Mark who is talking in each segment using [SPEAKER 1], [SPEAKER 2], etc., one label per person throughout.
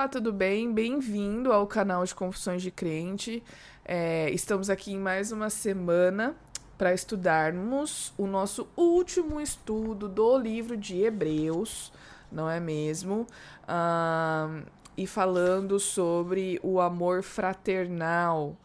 [SPEAKER 1] Olá, tudo bem? Bem-vindo ao canal de Confissões de Crente. É, estamos aqui em mais uma semana para estudarmos o nosso último estudo do livro de Hebreus, não é mesmo? Ah, e falando sobre o amor fraternal.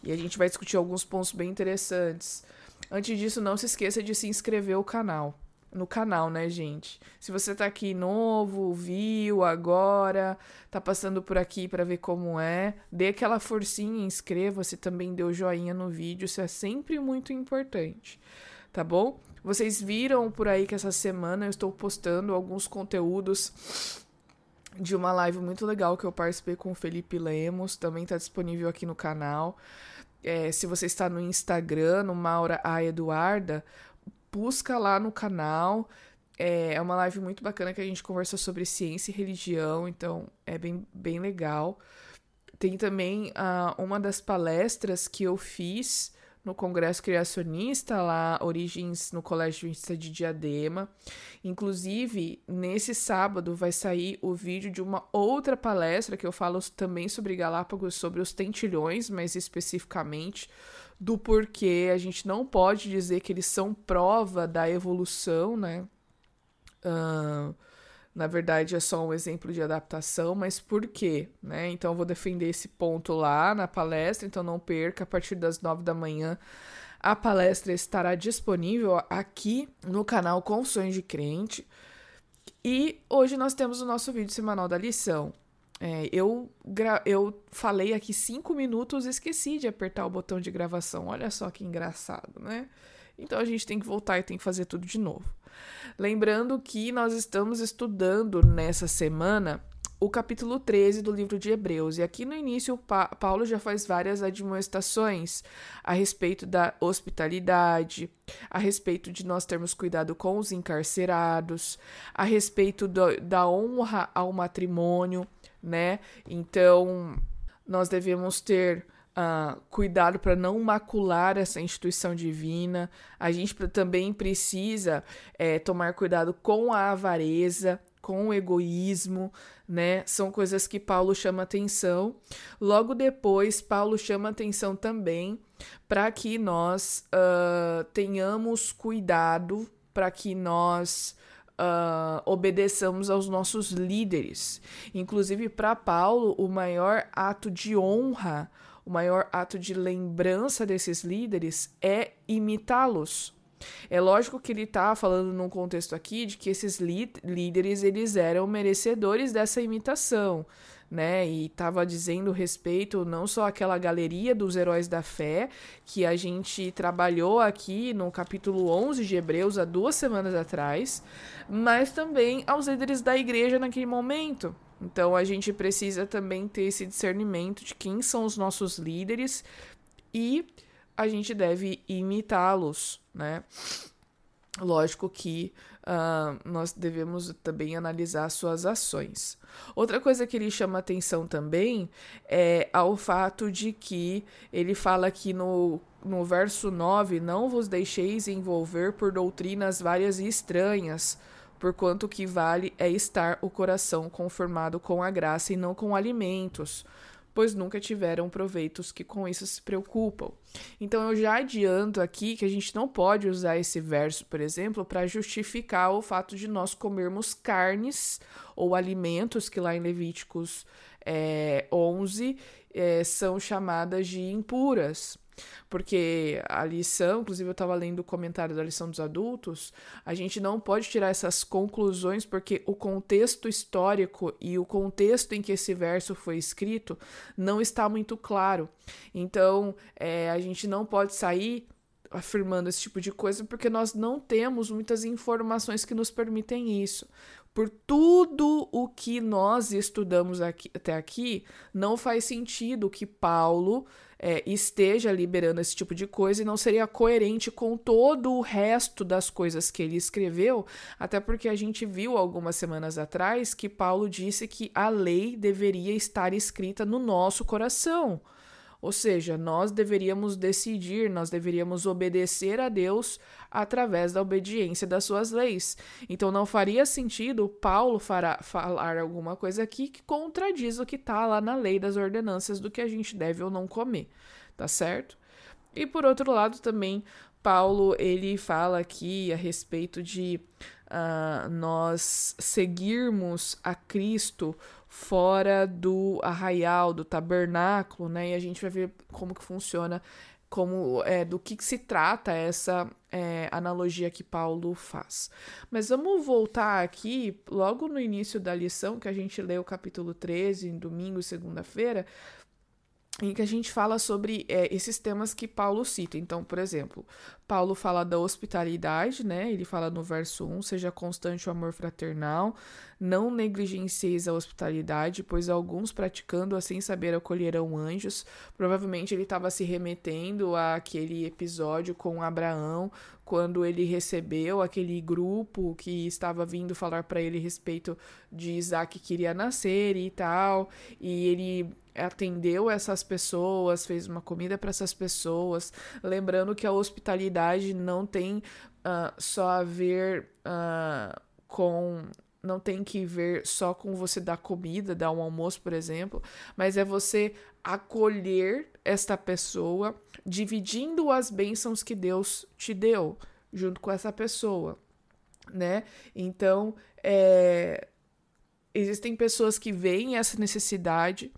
[SPEAKER 1] E a gente vai discutir alguns pontos bem interessantes. Antes disso, não se esqueça de se inscrever no canal no canal, né, gente? Se você tá aqui novo, viu agora, tá passando por aqui para ver como é, dê aquela forcinha, inscreva-se, também dê o joinha no vídeo, isso é sempre muito importante, tá bom? Vocês viram por aí que essa semana eu estou postando alguns conteúdos de uma live muito legal que eu participei com o Felipe Lemos, também tá disponível aqui no canal. É, se você está no Instagram, no Maura A Eduarda, busca lá no canal. É, é uma live muito bacana que a gente conversa sobre ciência e religião, então é bem, bem legal. Tem também uh, uma das palestras que eu fiz no Congresso Criacionista, lá, Origens no Colégio Vista de Diadema. Inclusive, nesse sábado vai sair o vídeo de uma outra palestra que eu falo também sobre Galápagos, sobre os tentilhões, mais especificamente do porquê a gente não pode dizer que eles são prova da evolução, né? Uh, na verdade, é só um exemplo de adaptação, mas por quê? Né? Então, eu vou defender esse ponto lá na palestra, então não perca, a partir das nove da manhã, a palestra estará disponível aqui no canal Confissões de Crente. E hoje nós temos o nosso vídeo semanal da lição. É, eu, eu falei aqui cinco minutos e esqueci de apertar o botão de gravação. Olha só que engraçado, né? Então a gente tem que voltar e tem que fazer tudo de novo. Lembrando que nós estamos estudando nessa semana o capítulo 13 do livro de Hebreus. E aqui no início, pa Paulo já faz várias admoestações a respeito da hospitalidade, a respeito de nós termos cuidado com os encarcerados, a respeito do, da honra ao matrimônio né? Então, nós devemos ter uh, cuidado para não macular essa instituição divina. A gente também precisa é, tomar cuidado com a avareza, com o egoísmo, né? São coisas que Paulo chama atenção. Logo depois, Paulo chama atenção também para que nós uh, tenhamos cuidado, para que nós uh, obedeçamos aos nossos líderes. Inclusive, para Paulo, o maior ato de honra, o maior ato de lembrança desses líderes é imitá-los. É lógico que ele está falando num contexto aqui de que esses líderes eles eram merecedores dessa imitação né? E estava dizendo respeito não só àquela galeria dos heróis da fé que a gente trabalhou aqui no capítulo 11 de Hebreus há duas semanas atrás, mas também aos líderes da igreja naquele momento. Então a gente precisa também ter esse discernimento de quem são os nossos líderes e a gente deve imitá-los, né? Lógico que uh, nós devemos também analisar suas ações. Outra coisa que ele chama atenção também é ao fato de que ele fala aqui no, no verso 9: Não vos deixeis envolver por doutrinas várias e estranhas, porquanto o que vale é estar o coração conformado com a graça e não com alimentos pois nunca tiveram proveitos que com isso se preocupam. Então eu já adianto aqui que a gente não pode usar esse verso, por exemplo, para justificar o fato de nós comermos carnes ou alimentos que lá em Levíticos é, 11 é, são chamadas de impuras. Porque a lição, inclusive eu estava lendo o comentário da lição dos adultos, a gente não pode tirar essas conclusões porque o contexto histórico e o contexto em que esse verso foi escrito não está muito claro. Então, é, a gente não pode sair afirmando esse tipo de coisa porque nós não temos muitas informações que nos permitem isso. Por tudo o que nós estudamos aqui, até aqui, não faz sentido que Paulo é, esteja liberando esse tipo de coisa e não seria coerente com todo o resto das coisas que ele escreveu, até porque a gente viu algumas semanas atrás que Paulo disse que a lei deveria estar escrita no nosso coração. Ou seja, nós deveríamos decidir, nós deveríamos obedecer a Deus através da obediência das suas leis. Então não faria sentido Paulo fará, falar alguma coisa aqui que contradiz o que está lá na lei das ordenanças do que a gente deve ou não comer, tá certo? E por outro lado também Paulo ele fala aqui a respeito de uh, nós seguirmos a Cristo fora do arraial, do tabernáculo, né? E a gente vai ver como que funciona, como é, do que, que se trata essa é, analogia que Paulo faz. Mas vamos voltar aqui, logo no início da lição, que a gente leu o capítulo 13, em domingo e segunda-feira, em que a gente fala sobre é, esses temas que Paulo cita. Então, por exemplo, Paulo fala da hospitalidade, né? Ele fala no verso 1: seja constante o amor fraternal, não negligencieis a hospitalidade, pois alguns praticando sem saber acolherão anjos. Provavelmente ele estava se remetendo àquele episódio com Abraão, quando ele recebeu aquele grupo que estava vindo falar para ele a respeito de Isaac que queria nascer e tal, e ele atendeu essas pessoas, fez uma comida para essas pessoas, lembrando que a hospitalidade não tem uh, só a ver uh, com não tem que ver só com você dar comida, dar um almoço, por exemplo, mas é você acolher esta pessoa, dividindo as bênçãos que Deus te deu junto com essa pessoa, né? Então, é, existem pessoas que veem essa necessidade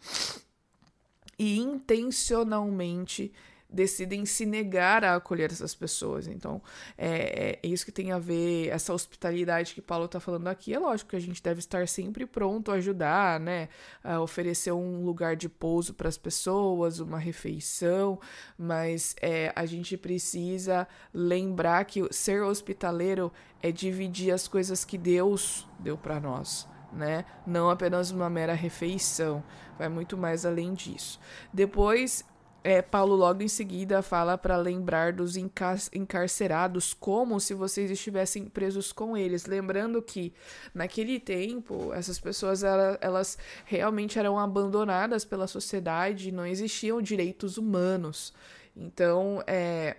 [SPEAKER 1] e intencionalmente decidem se negar a acolher essas pessoas. Então, é, é isso que tem a ver, essa hospitalidade que Paulo está falando aqui. É lógico que a gente deve estar sempre pronto a ajudar, né? A oferecer um lugar de pouso para as pessoas, uma refeição, mas é, a gente precisa lembrar que ser hospitaleiro é dividir as coisas que Deus deu para nós. Né? Não apenas uma mera refeição, vai muito mais além disso. Depois, é, Paulo logo em seguida fala para lembrar dos encar encarcerados como se vocês estivessem presos com eles, lembrando que naquele tempo essas pessoas elas, elas realmente eram abandonadas pela sociedade, não existiam direitos humanos. Então, é,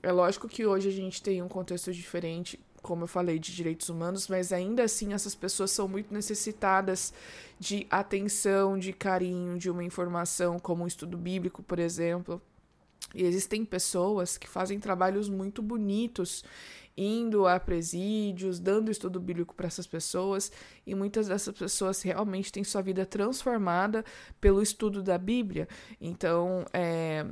[SPEAKER 1] é lógico que hoje a gente tem um contexto diferente como eu falei, de direitos humanos, mas ainda assim essas pessoas são muito necessitadas de atenção, de carinho, de uma informação, como um estudo bíblico, por exemplo. E existem pessoas que fazem trabalhos muito bonitos indo a presídios, dando estudo bíblico para essas pessoas, e muitas dessas pessoas realmente têm sua vida transformada pelo estudo da Bíblia. Então, é,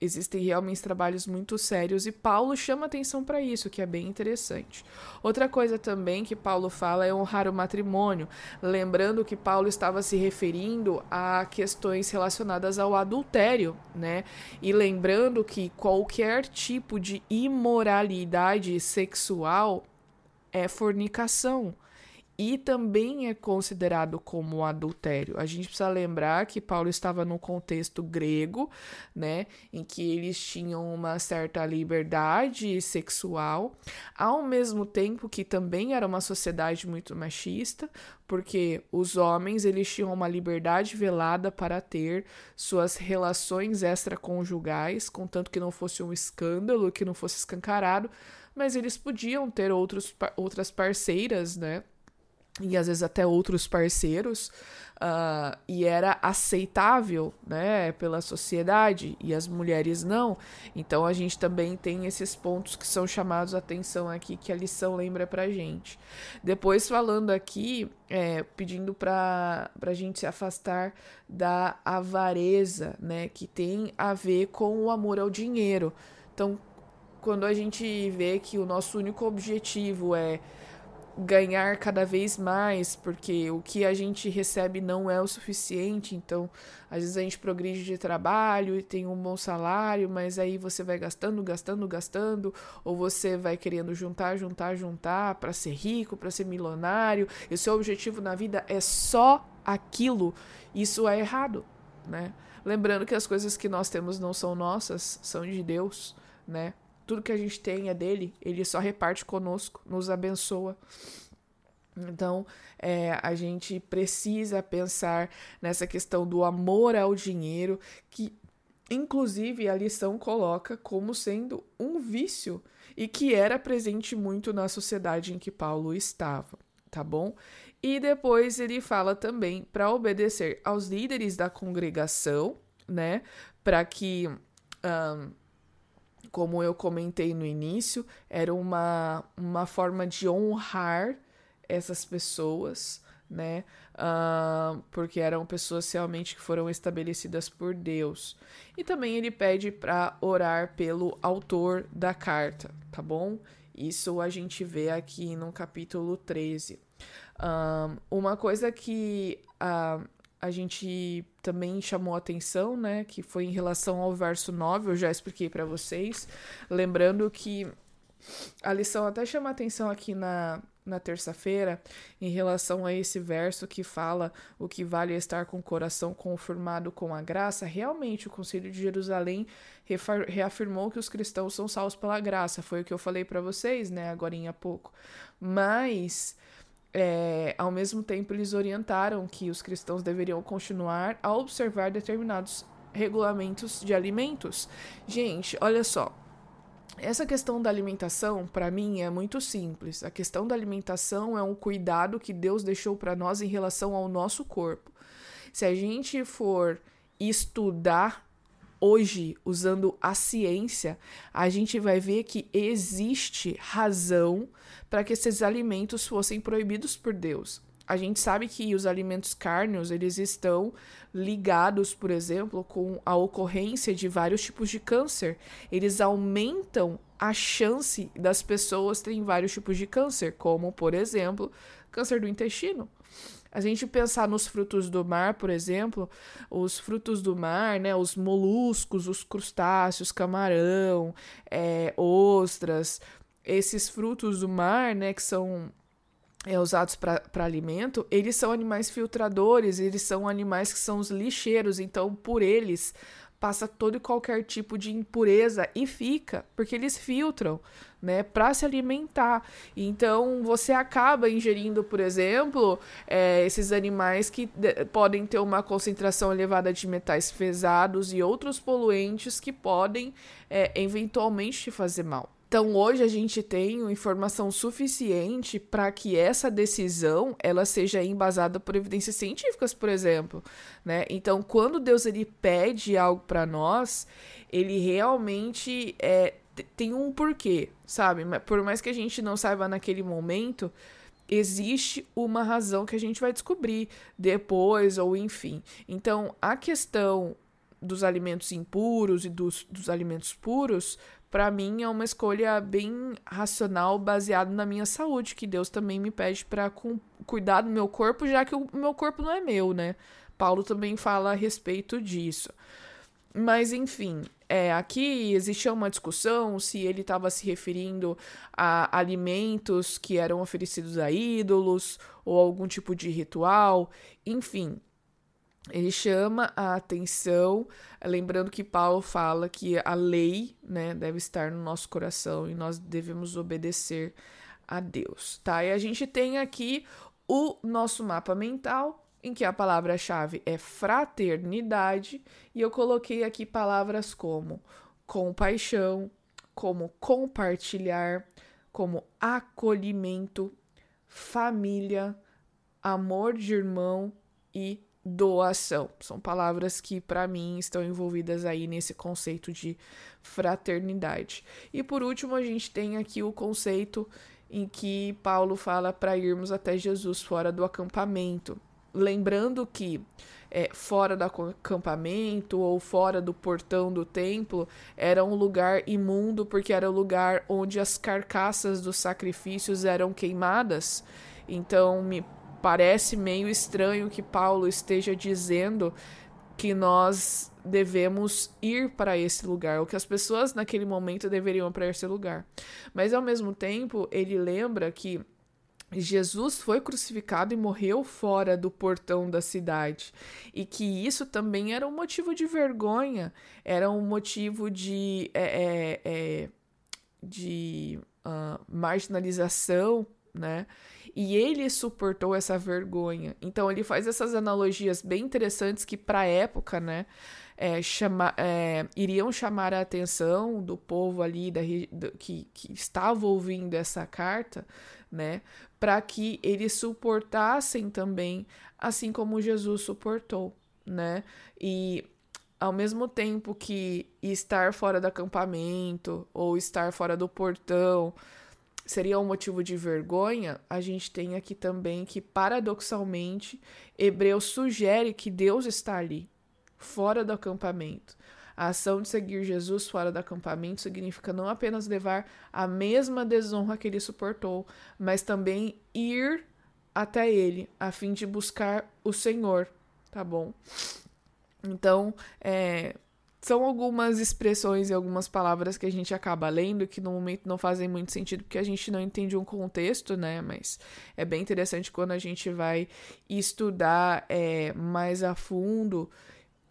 [SPEAKER 1] existem realmente trabalhos muito sérios e Paulo chama atenção para isso, que é bem interessante. Outra coisa também que Paulo fala é honrar o matrimônio, lembrando que Paulo estava se referindo a questões relacionadas ao adultério, né? E lembrando que qualquer tipo de imoralidade sexual é fornicação e também é considerado como adultério. A gente precisa lembrar que Paulo estava no contexto grego, né, em que eles tinham uma certa liberdade sexual, ao mesmo tempo que também era uma sociedade muito machista, porque os homens eles tinham uma liberdade velada para ter suas relações extraconjugais, contanto que não fosse um escândalo, que não fosse escancarado, mas eles podiam ter outros, outras parceiras, né? E às vezes até outros parceiros, uh, e era aceitável né, pela sociedade, e as mulheres não. Então a gente também tem esses pontos que são chamados a atenção aqui, que a lição lembra pra gente. Depois, falando aqui, é, pedindo para a gente se afastar da avareza, né, que tem a ver com o amor ao dinheiro. Então, quando a gente vê que o nosso único objetivo é ganhar cada vez mais, porque o que a gente recebe não é o suficiente. Então, às vezes a gente progride de trabalho e tem um bom salário, mas aí você vai gastando, gastando, gastando, ou você vai querendo juntar, juntar, juntar para ser rico, para ser milionário. E o seu objetivo na vida é só aquilo. Isso é errado, né? Lembrando que as coisas que nós temos não são nossas, são de Deus, né? Tudo que a gente tem é dele, ele só reparte conosco, nos abençoa. Então, é, a gente precisa pensar nessa questão do amor ao dinheiro, que inclusive, a lição coloca como sendo um vício e que era presente muito na sociedade em que Paulo estava, tá bom? E depois ele fala também para obedecer aos líderes da congregação, né? Para que, um, como eu comentei no início, era uma, uma forma de honrar essas pessoas, né? Uh, porque eram pessoas realmente que foram estabelecidas por Deus. E também ele pede para orar pelo autor da carta, tá bom? Isso a gente vê aqui no capítulo 13. Uh, uma coisa que uh, a gente também chamou atenção, né, que foi em relação ao verso 9, eu já expliquei para vocês, lembrando que a lição até chama atenção aqui na, na terça-feira em relação a esse verso que fala o que vale é estar com o coração conformado com a graça. Realmente, o Conselho de Jerusalém reafirmou que os cristãos são salvos pela graça. Foi o que eu falei para vocês, né, agora há pouco. Mas. É, ao mesmo tempo, eles orientaram que os cristãos deveriam continuar a observar determinados regulamentos de alimentos. Gente, olha só, essa questão da alimentação, para mim, é muito simples. A questão da alimentação é um cuidado que Deus deixou para nós em relação ao nosso corpo. Se a gente for estudar hoje usando a ciência, a gente vai ver que existe razão para que esses alimentos fossem proibidos por Deus. A gente sabe que os alimentos cárneos, eles estão ligados, por exemplo, com a ocorrência de vários tipos de câncer. Eles aumentam a chance das pessoas terem vários tipos de câncer, como, por exemplo, câncer do intestino. A gente pensar nos frutos do mar, por exemplo, os frutos do mar, né, os moluscos, os crustáceos, camarão, é, ostras, esses frutos do mar, né, que são é, usados para alimento, eles são animais filtradores, eles são animais que são os lixeiros, então por eles passa todo e qualquer tipo de impureza e fica, porque eles filtram, né, para se alimentar. Então você acaba ingerindo, por exemplo, é, esses animais que podem ter uma concentração elevada de metais pesados e outros poluentes que podem é, eventualmente te fazer mal. Então hoje a gente tem informação suficiente para que essa decisão ela seja embasada por evidências científicas, por exemplo, né? Então quando Deus ele pede algo para nós, ele realmente é, tem um porquê, sabe? Por mais que a gente não saiba naquele momento, existe uma razão que a gente vai descobrir depois ou enfim. Então a questão dos alimentos impuros e dos, dos alimentos puros para mim é uma escolha bem racional, baseada na minha saúde, que Deus também me pede para cuidar do meu corpo, já que o meu corpo não é meu, né? Paulo também fala a respeito disso. Mas enfim, é, aqui existia uma discussão se ele estava se referindo a alimentos que eram oferecidos a ídolos ou algum tipo de ritual. Enfim, ele chama a atenção, lembrando que Paulo fala que a lei, né, deve estar no nosso coração e nós devemos obedecer a Deus, tá? E a gente tem aqui o nosso mapa mental, em que a palavra-chave é fraternidade, e eu coloquei aqui palavras como compaixão, como compartilhar, como acolhimento, família, amor de irmão e doação. São palavras que, para mim, estão envolvidas aí nesse conceito de fraternidade. E por último, a gente tem aqui o conceito em que Paulo fala para irmos até Jesus fora do acampamento. Lembrando que é, fora do acampamento ou fora do portão do templo era um lugar imundo, porque era o lugar onde as carcaças dos sacrifícios eram queimadas. Então, me parece meio estranho que Paulo esteja dizendo que nós devemos ir para esse lugar, ou que as pessoas naquele momento deveriam para esse lugar. Mas ao mesmo tempo, ele lembra que Jesus foi crucificado e morreu fora do portão da cidade. E que isso também era um motivo de vergonha, era um motivo de, é, é, é, de uh, marginalização, né? E ele suportou essa vergonha. Então ele faz essas analogias bem interessantes que para época, né, é, chama, é, iriam chamar a atenção do povo ali da, do, que, que estava ouvindo essa carta, né, para que eles suportassem também, assim como Jesus suportou, né, e ao mesmo tempo que estar fora do acampamento ou estar fora do portão seria um motivo de vergonha, a gente tem aqui também que, paradoxalmente, Hebreus sugere que Deus está ali, fora do acampamento. A ação de seguir Jesus fora do acampamento significa não apenas levar a mesma desonra que ele suportou, mas também ir até ele, a fim de buscar o Senhor, tá bom? Então, é, são algumas expressões e algumas palavras que a gente acaba lendo que no momento não fazem muito sentido porque a gente não entende um contexto, né? Mas é bem interessante quando a gente vai estudar é, mais a fundo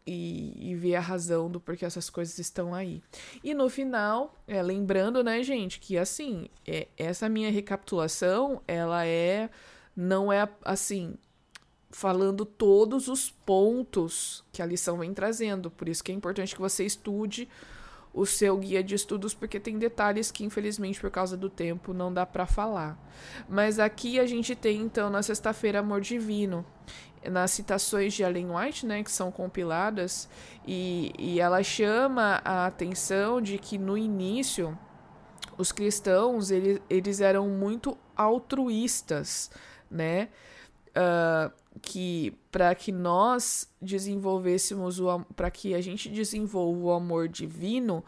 [SPEAKER 1] e, e, ver a razão do porquê essas coisas estão aí. E no final, é, lembrando, né, gente, que assim, é, essa minha recapitulação, ela é. Não é assim, falando todos os pontos que a lição vem trazendo. Por isso que é importante que você estude o seu guia de estudos, porque tem detalhes que, infelizmente, por causa do tempo, não dá para falar. Mas aqui a gente tem, então, na sexta-feira, Amor Divino, nas citações de Ellen White, né, que são compiladas, e, e ela chama a atenção de que no início os cristãos eles, eles eram muito altruístas, né? Uh, que para que nós desenvolvêssemos o para que a gente desenvolva o amor divino,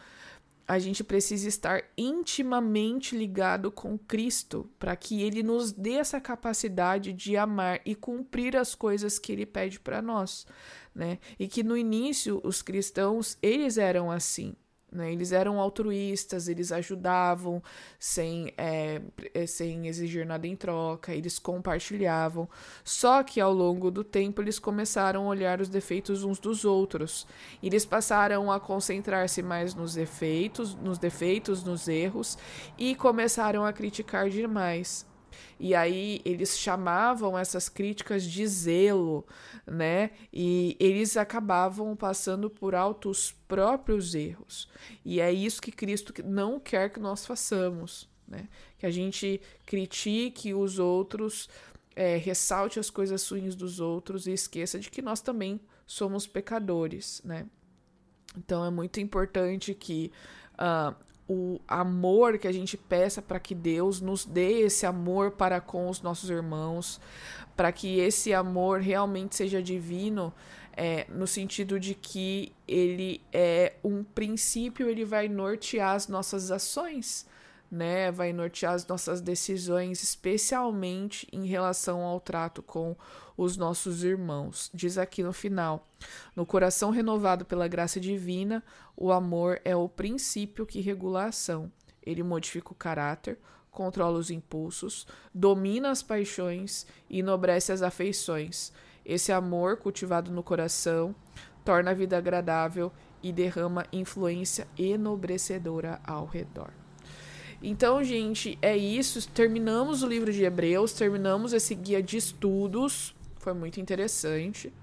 [SPEAKER 1] a gente precisa estar intimamente ligado com Cristo, para que ele nos dê essa capacidade de amar e cumprir as coisas que ele pede para nós, né? E que no início os cristãos, eles eram assim, né? Eles eram altruístas, eles ajudavam sem, é, é, sem exigir nada em troca, eles compartilhavam. Só que ao longo do tempo eles começaram a olhar os defeitos uns dos outros. Eles passaram a concentrar-se mais nos defeitos, nos defeitos, nos erros e começaram a criticar demais. E aí eles chamavam essas críticas de zelo, né? E eles acabavam passando por alto os próprios erros. E é isso que Cristo não quer que nós façamos, né? Que a gente critique os outros, é, ressalte as coisas ruins dos outros e esqueça de que nós também somos pecadores, né? Então é muito importante que uh, o amor que a gente peça para que Deus nos dê esse amor para com os nossos irmãos, para que esse amor realmente seja divino, é, no sentido de que ele é um princípio, ele vai nortear as nossas ações, né? Vai nortear as nossas decisões, especialmente em relação ao trato com os nossos irmãos. Diz aqui no final: No coração renovado pela graça divina, o amor é o princípio que regula a ação. Ele modifica o caráter, controla os impulsos, domina as paixões e enobrece as afeições. Esse amor, cultivado no coração, torna a vida agradável e derrama influência enobrecedora ao redor. Então, gente, é isso. Terminamos o livro de Hebreus, terminamos esse guia de estudos foi muito interessante.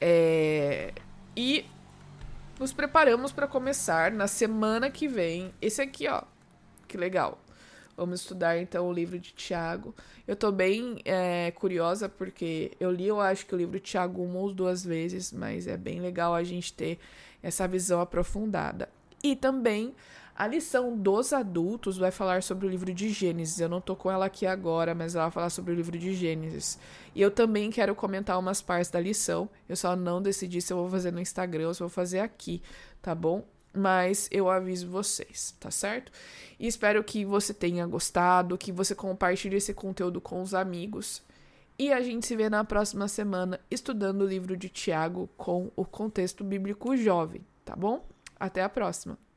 [SPEAKER 1] É, e nos preparamos para começar na semana que vem. Esse aqui, ó. Que legal. Vamos estudar então o livro de Tiago. Eu tô bem é, curiosa porque eu li, eu acho que o livro de Tiago uma ou duas vezes, mas é bem legal a gente ter essa visão aprofundada. E também a lição dos adultos vai falar sobre o livro de Gênesis. Eu não tô com ela aqui agora, mas ela vai falar sobre o livro de Gênesis. E eu também quero comentar umas partes da lição. Eu só não decidi se eu vou fazer no Instagram ou se eu vou fazer aqui, tá bom? Mas eu aviso vocês, tá certo? E espero que você tenha gostado, que você compartilhe esse conteúdo com os amigos. E a gente se vê na próxima semana estudando o livro de Tiago com o contexto bíblico jovem, tá bom? Até a próxima!